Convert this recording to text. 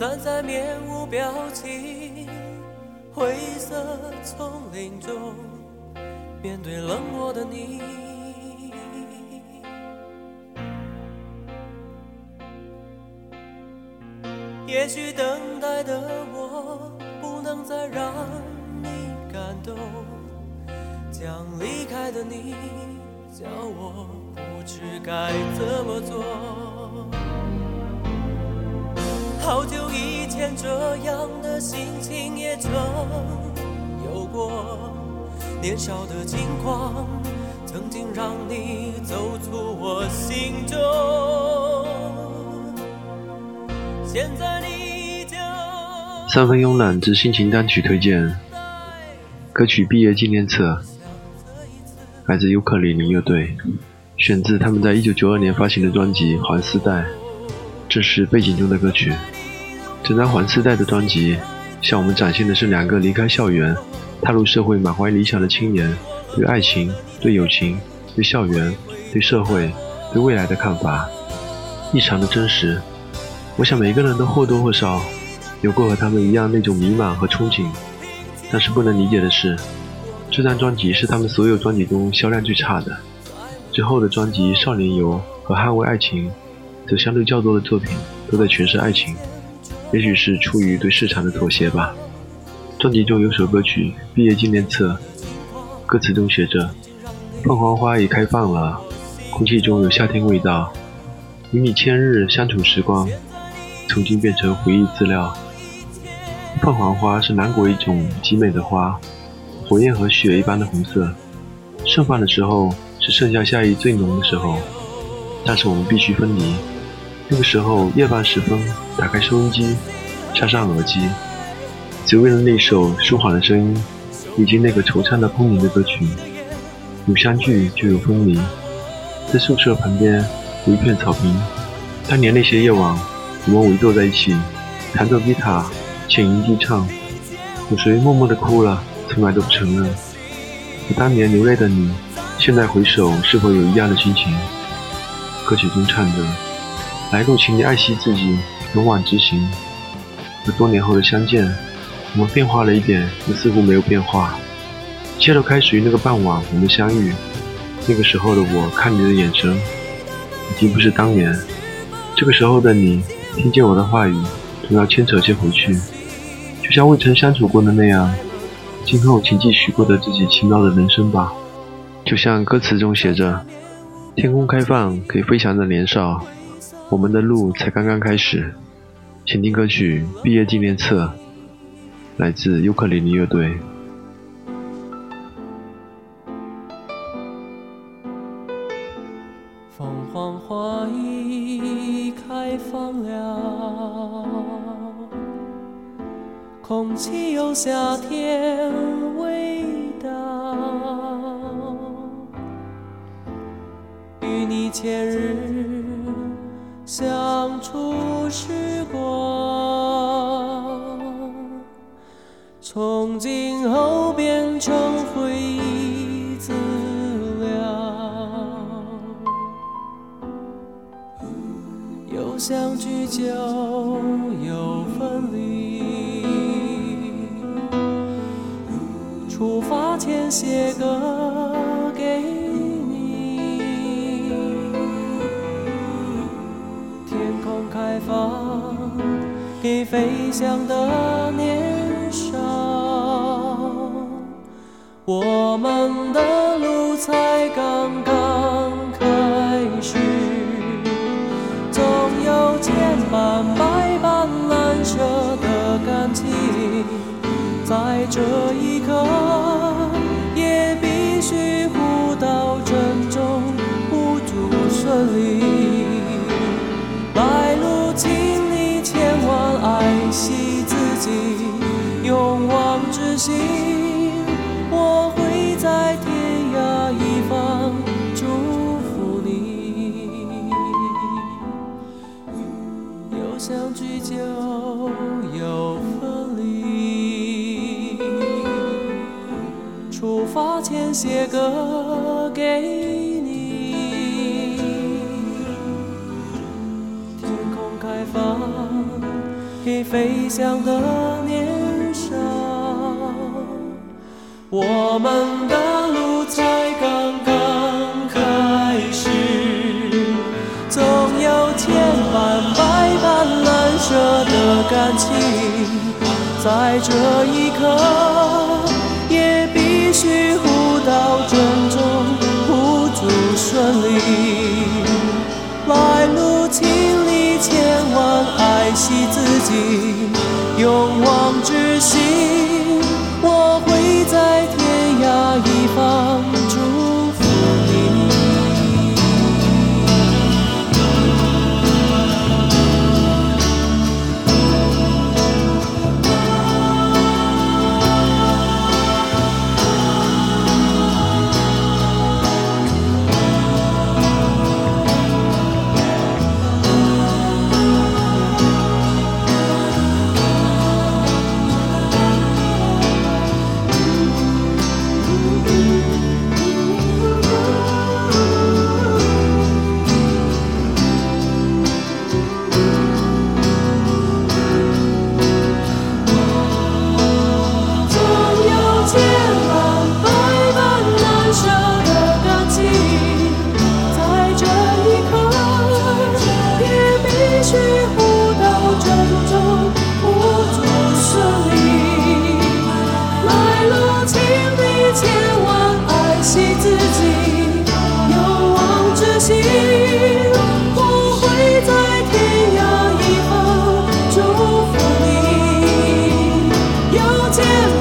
站在面无表情灰色丛林中，面对冷漠的你。也许等待的我不能再让你感动，将离开的你叫我不知该怎么做。好久以前，这样的心情也曾有过。年少的轻狂，曾经让你走出我心中。现在你将三分慵懒之心情单曲推荐，歌曲《毕业纪念册》，来自尤克里里乐队，选自他们在一九九二年发行的专辑《环丝带》。这是背景中的歌曲。整张环丝带的专辑，向我们展现的是两个离开校园、踏入社会、满怀理想的青年对爱情、对友情、对校园、对社会、对未来的看法，异常的真实。我想每个人都或多或少有过和他们一样那种迷茫和憧憬。但是不能理解的是，这张专辑是他们所有专辑中销量最差的。之后的专辑《少年游》和《捍卫爱情》。则相对较多的作品都在诠释爱情，也许是出于对市场的妥协吧。专辑中有首歌曲《毕业纪念册》，歌词中写着：“凤凰花已开放了，空气中有夏天味道。与你千日相处时光，曾经变成回忆资料。”凤凰花是南国一种极美的花，火焰和雪一般的红色，盛放的时候是盛夏夏意最浓的时候，但是我们必须分离。那个时候夜半时分，打开收音机，插上耳机，只为了那首舒缓的声音，以及那个惆怅的空灵的歌曲。有相聚就有分离，在宿舍旁边有一片草坪，当年那些夜晚，我们围坐在一起，弹着吉他，浅吟低唱。有谁默默地哭了，从来都不承认。当年流泪的你，现在回首是否有一样的心情？歌曲中唱着。来路，请你爱惜自己，勇往直行。而多年后的相见，我们变化了一点，又似乎没有变化。一切都开始于那个傍晚，我们相遇。那个时候的我，看你的眼神，已经不是当年。这个时候的你，听见我的话语，总要牵扯些回去，就像未曾相处过的那样。今后，请继续过着自己奇妙的人生吧。就像歌词中写着：“天空开放，给飞翔的年少。”我们的路才刚刚开始，请听歌曲《毕业纪念册》，来自尤克里里乐队。凤凰花已开放了，空气有夏天味道，与你前日。相处时光，从今后变成回忆资料。有相聚就有分离，出发前写歌飞翔的年少，我们的路才刚刚开始，就有分离，出发前写歌给你。天空开放。给飞翔的年少。我们的感情，在这一刻有